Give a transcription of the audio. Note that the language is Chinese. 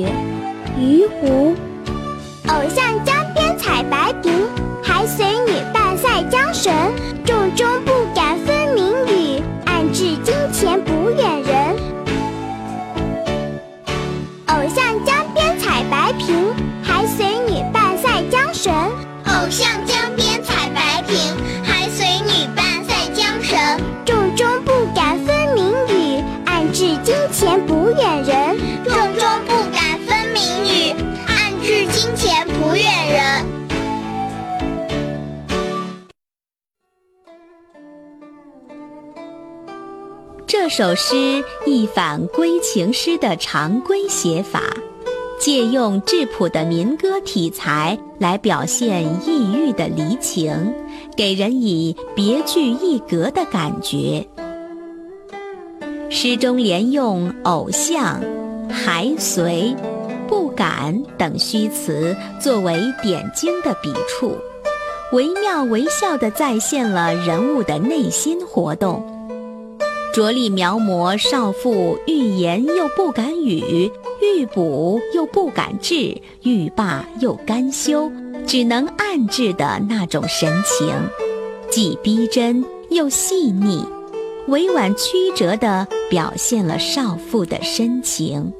雨，渔湖。偶像江边采白苹，还随女伴赛江神。重中不敢分明语，暗至金钱不远人。偶像江边采白苹，还随女伴赛江神。偶像江边采白苹，还随女伴赛江神。重中不敢分明语，暗至金钱不远人。这首诗一反归情诗的常规写法，借用质朴的民歌体裁来表现抑郁的离情，给人以别具一格的感觉。诗中连用“偶像”“还随”“不敢”等虚词作为点睛的笔触，惟妙惟肖地再现了人物的内心活动。着力描摹少妇欲言又不敢语，欲补又不敢治，欲罢又甘休，只能暗置的那种神情，既逼真又细腻，委婉曲折地表现了少妇的深情。